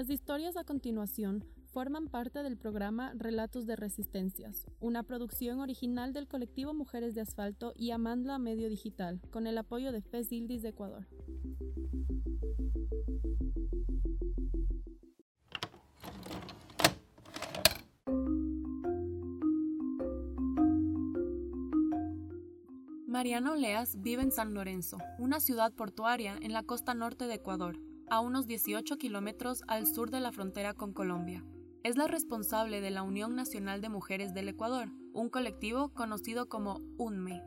Las historias a continuación forman parte del programa Relatos de Resistencias, una producción original del colectivo Mujeres de Asfalto y Amandla Medio Digital, con el apoyo de FES de Ecuador. Mariana Oleas vive en San Lorenzo, una ciudad portuaria en la costa norte de Ecuador, a unos 18 kilómetros al sur de la frontera con Colombia. Es la responsable de la Unión Nacional de Mujeres del Ecuador, un colectivo conocido como UNME.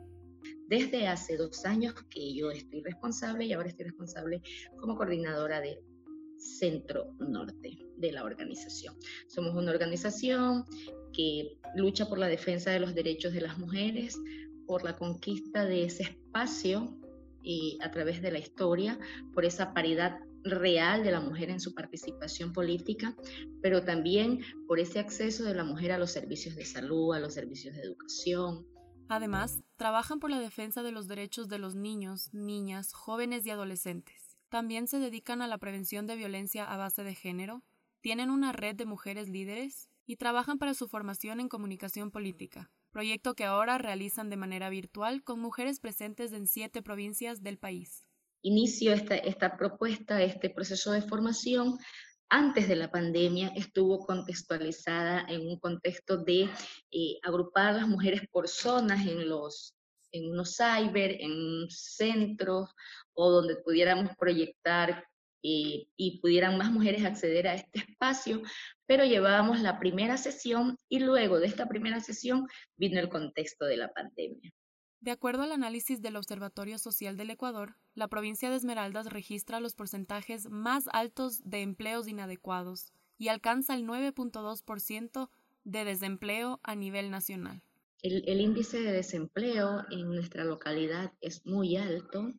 Desde hace dos años que yo estoy responsable y ahora estoy responsable como coordinadora de Centro Norte de la organización. Somos una organización que lucha por la defensa de los derechos de las mujeres, por la conquista de ese espacio y a través de la historia, por esa paridad real de la mujer en su participación política, pero también por ese acceso de la mujer a los servicios de salud, a los servicios de educación. Además, trabajan por la defensa de los derechos de los niños, niñas, jóvenes y adolescentes. También se dedican a la prevención de violencia a base de género, tienen una red de mujeres líderes y trabajan para su formación en comunicación política, proyecto que ahora realizan de manera virtual con mujeres presentes en siete provincias del país. Inicio esta, esta propuesta, este proceso de formación antes de la pandemia estuvo contextualizada en un contexto de eh, agrupar a las mujeres por zonas en los en unos cyber, en centros o donde pudiéramos proyectar eh, y pudieran más mujeres acceder a este espacio, pero llevábamos la primera sesión y luego de esta primera sesión vino el contexto de la pandemia. De acuerdo al análisis del Observatorio Social del Ecuador, la provincia de Esmeraldas registra los porcentajes más altos de empleos inadecuados y alcanza el 9.2% de desempleo a nivel nacional. El, índice de desempleo en nuestra localidad es muy alto.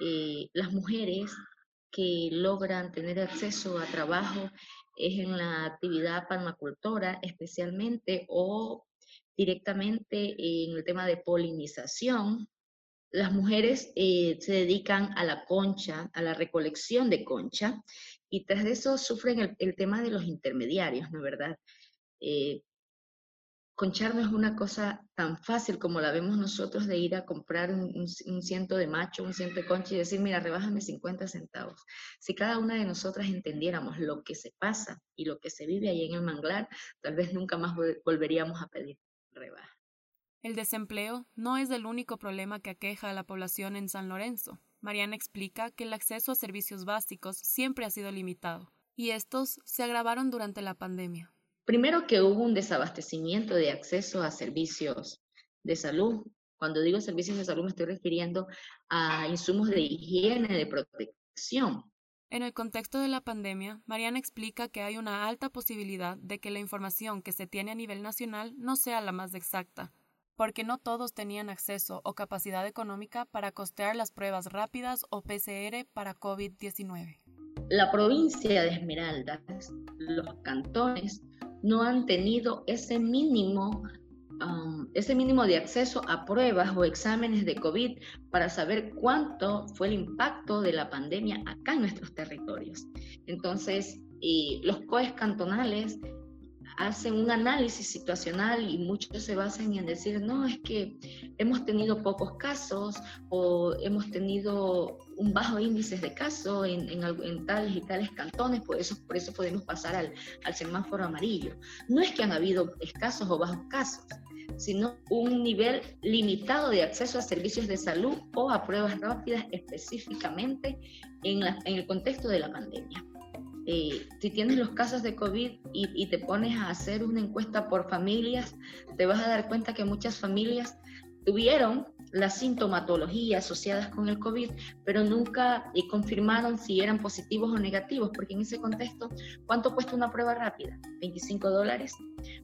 Eh, las mujeres que logran tener acceso a trabajo es en la actividad palmacultora especialmente o directamente en el tema de polinización. Las mujeres eh, se dedican a la concha, a la recolección de concha, y tras eso sufren el, el tema de los intermediarios, ¿no es verdad? Eh, conchar no es una cosa tan fácil como la vemos nosotros de ir a comprar un, ciento de macho, un ciento de concha y decir, mira, rebájame 50 centavos. Si cada una de nosotras entendiéramos lo que se pasa y lo que se vive ahí en el manglar, tal vez nunca más volveríamos a pedir rebaja. El desempleo no es el único problema que aqueja a la población en San Lorenzo. Mariana explica que el acceso a servicios básicos siempre ha sido limitado, y estos se agravaron durante la pandemia. Primero que hubo un desabastecimiento de acceso a servicios de salud. Cuando digo servicios de salud me estoy refiriendo a insumos de higiene, de protección. En el contexto de la pandemia, Mariana explica que hay una alta posibilidad de que la información que se tiene a nivel nacional no sea la más exacta, porque no todos tenían acceso o capacidad económica para costear las pruebas rápidas o PCR para COVID-19. La provincia de Esmeraldas, los cantones, no han tenido ese mínimo, um, ese mínimo de acceso a pruebas o exámenes de COVID para saber cuánto fue el impacto de la pandemia acá en nuestros territorios. Entonces, los COES cantonales hacen un análisis situacional y muchos se basan en decir, no, es que hemos tenido pocos casos o hemos tenido un bajo índice de casos en, en, tales y tales cantones, por eso, por eso podemos pasar al, al semáforo amarillo. No es que han habido escasos o bajos casos, sino un nivel limitado de acceso a servicios de salud o a pruebas rápidas específicamente en, la, en el contexto de la pandemia. Eh, si tienes los casos de COVID y, te pones a hacer una encuesta por familias, te vas a dar cuenta que muchas familias tuvieron la sintomatología asociadas con el COVID, pero nunca y confirmaron si eran positivos o negativos, porque en ese contexto, ¿cuánto cuesta una prueba rápida? 25 dólares.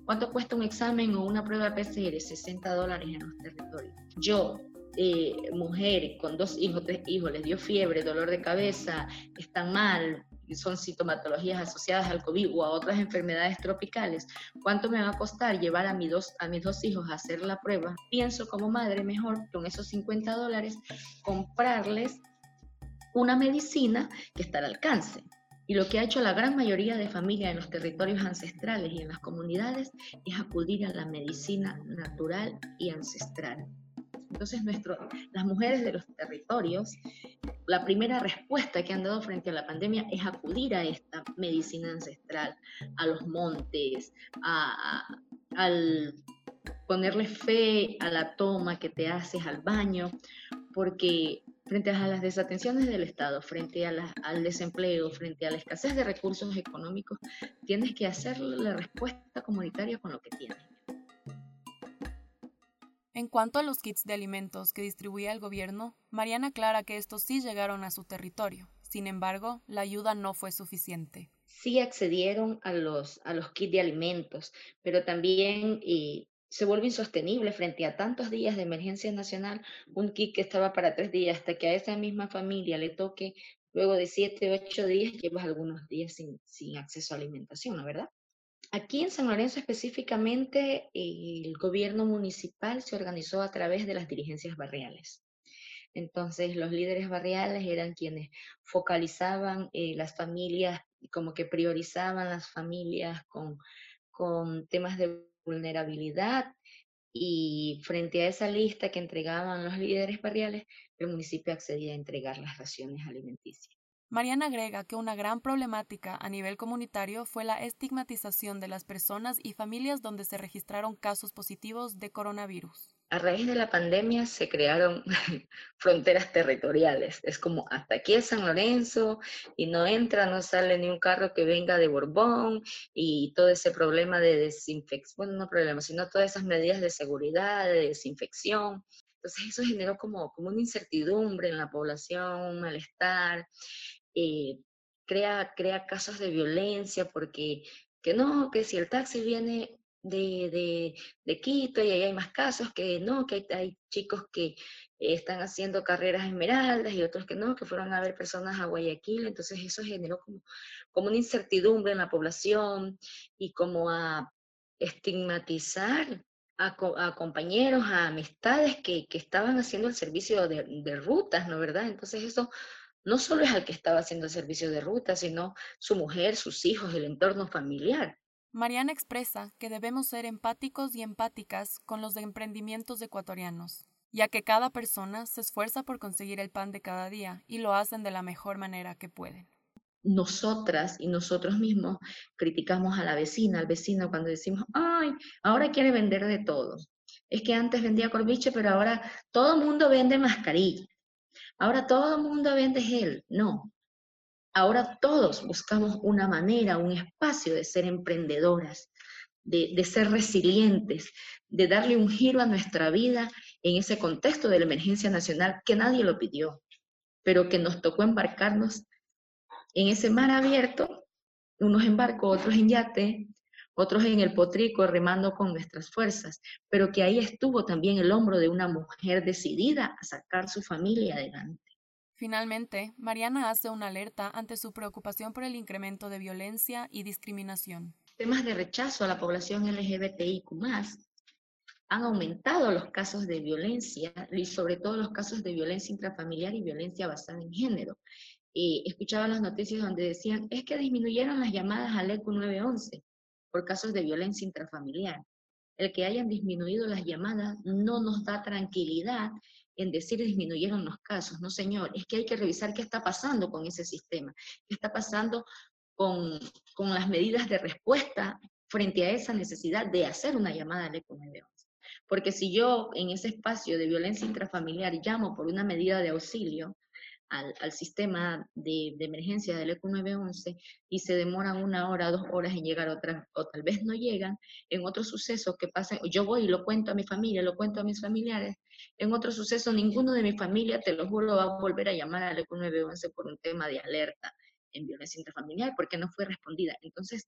¿Cuánto cuesta un examen o una prueba PCR? 60 dólares en los territorios. Yo, eh, mujer con dos hijos, tres hijos, les dio fiebre, dolor de cabeza, están mal, son sintomatologías asociadas al COVID o a otras enfermedades tropicales, ¿cuánto me va a costar llevar a, mis dos, a mis dos hijos a hacer la prueba? Pienso como madre mejor con esos 50 dólares comprarles una medicina que está al alcance. Y lo que ha hecho la gran mayoría de familias en los territorios ancestrales y en las comunidades es acudir a la medicina natural y ancestral. Entonces, nuestro, las mujeres de los territorios, la primera respuesta que han dado frente a la pandemia es acudir a esta medicina ancestral, a los montes, a, al ponerle fe a la toma que te haces al baño, porque frente a las desatenciones del Estado, frente al desempleo, frente a la escasez de recursos económicos, tienes que hacer la respuesta comunitaria con lo que tienes. En cuanto a los kits de alimentos que distribuía el gobierno, Mariana aclara que estos sí llegaron a su territorio. Sin embargo, la ayuda no fue suficiente. Sí accedieron a los, a los kits de alimentos, pero también eh, se vuelve insostenible frente a tantos días de emergencia nacional, un kit que estaba para tres días, hasta que a esa misma familia le toque, luego de siete, ocho días, llevas algunos días sin, sin acceso a alimentación, ¿no verdad? Aquí en San Lorenzo específicamente, el gobierno municipal se organizó a través de las dirigencias barriales. Entonces, los líderes barriales eran quienes focalizaban eh, las familias, como que priorizaban las familias con, con temas de vulnerabilidad y frente a esa lista que entregaban los líderes barriales, el municipio accedía a entregar las raciones alimenticias. Mariana agrega que una gran problemática a nivel comunitario fue la estigmatización de las personas y familias donde se registraron casos positivos de coronavirus a raíz de la pandemia se crearon fronteras territoriales. Es como hasta aquí es San Lorenzo y no entra, no sale ni un carro que venga de Borbón y todo ese problema de desinfección, bueno, no problema, sino todas esas medidas de seguridad, de desinfección. Entonces eso generó como, como una incertidumbre en la población, un malestar, eh, crea, crea casos de violencia porque que no, que si el taxi viene de, de, Quito y ahí hay más casos que no, que hay, chicos que están haciendo carreras esmeraldas y otros que no, que fueron a ver personas a Guayaquil, entonces eso generó como, como una incertidumbre en la población y como a estigmatizar a, compañeros, a amistades que, que, estaban haciendo el servicio de, de rutas, ¿no verdad? Entonces eso no solo es al que estaba haciendo el servicio de rutas, sino su mujer, sus hijos, el entorno familiar. Mariana expresa que debemos ser empáticos y empáticas con los emprendimientos ecuatorianos, ya que cada persona se esfuerza por conseguir el pan de cada día y lo hacen de la mejor manera que pueden. Nosotras y nosotros mismos criticamos a la vecina, al vecino cuando decimos, ay, ahora quiere vender de todo. Es que antes vendía corbiche, pero ahora todo el mundo vende mascarilla. Ahora todo el mundo vende gel. No, Ahora todos buscamos una manera, un espacio de ser emprendedoras, de, ser resilientes, de darle un giro a nuestra vida en ese contexto de la emergencia nacional que nadie lo pidió, pero que nos tocó embarcarnos en ese mar abierto, unos en barco, otros en yate, otros en el potrico remando con nuestras fuerzas, pero que ahí estuvo también el hombro de una mujer decidida a sacar su familia adelante. Finalmente, Mariana hace una alerta ante su preocupación por el incremento de violencia y discriminación. Temas de rechazo a la población LGBTIQ han aumentado los casos de violencia y sobre todo los casos de violencia intrafamiliar y violencia basada en género. Y escuchaba las noticias donde decían, es que disminuyeron las llamadas al ECU 911 por casos de violencia intrafamiliar. El que hayan disminuido las llamadas no nos da tranquilidad en decir disminuyeron los casos. No, señor, es que hay que revisar qué está pasando con ese sistema, qué está pasando con, con las medidas de respuesta frente a esa necesidad de hacer una llamada al ECO 911. Porque si yo en ese espacio de violencia intrafamiliar llamo por una medida de auxilio, al, al sistema de, de, emergencia del ECO 911 y se demoran una hora, dos horas en llegar otra, o tal vez no llegan, en otros sucesos que pasan, yo voy y lo cuento a mi familia, lo cuento a mis familiares, en otro suceso ninguno de mi familia, te lo juro, va a volver a llamar al ECO 911 por un tema de alerta en violencia intrafamiliar porque no fue respondida. Entonces,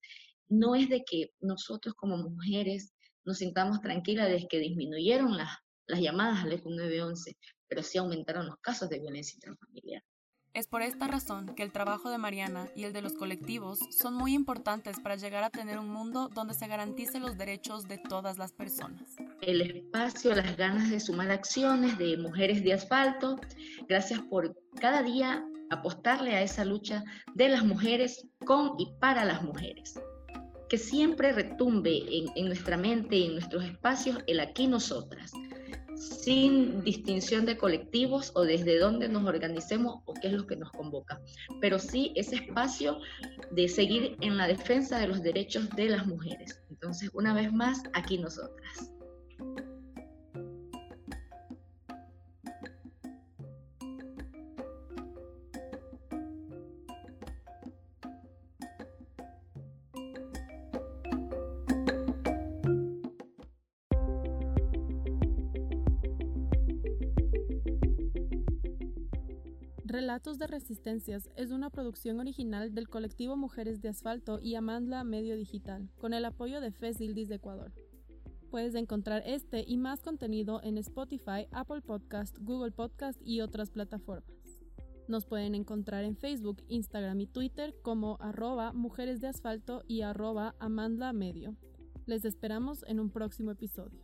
no es de que nosotros como mujeres nos sintamos tranquilas de que disminuyeron las, las llamadas al ECO 911, pero sí aumentaron los casos de violencia intrafamiliar. Es por esta razón que el trabajo de Mariana y el de los colectivos son muy importantes para llegar a tener un mundo donde se garantice los derechos de todas las personas. El espacio, las ganas de sumar acciones de Mujeres de Asfalto, gracias por cada día apostarle a esa lucha de las mujeres con y para las mujeres. Que siempre retumbe en, nuestra mente y en nuestros espacios el aquí nosotras, sin distinción de colectivos o desde dónde nos organicemos o qué es lo que nos convoca, pero sí ese espacio de seguir en la defensa de los derechos de las mujeres. Entonces, una vez más, aquí nosotras. Relatos de Resistencias es una producción original del colectivo Mujeres de Asfalto y Amandla Medio Digital, con el apoyo de FESILDIS de Ecuador. Puedes encontrar este y más contenido en Spotify, Apple Podcast, Google Podcast y otras plataformas. Nos pueden encontrar en Facebook, Instagram y Twitter como arroba mujeres de asfalto y arroba amandla medio. Les esperamos en un próximo episodio.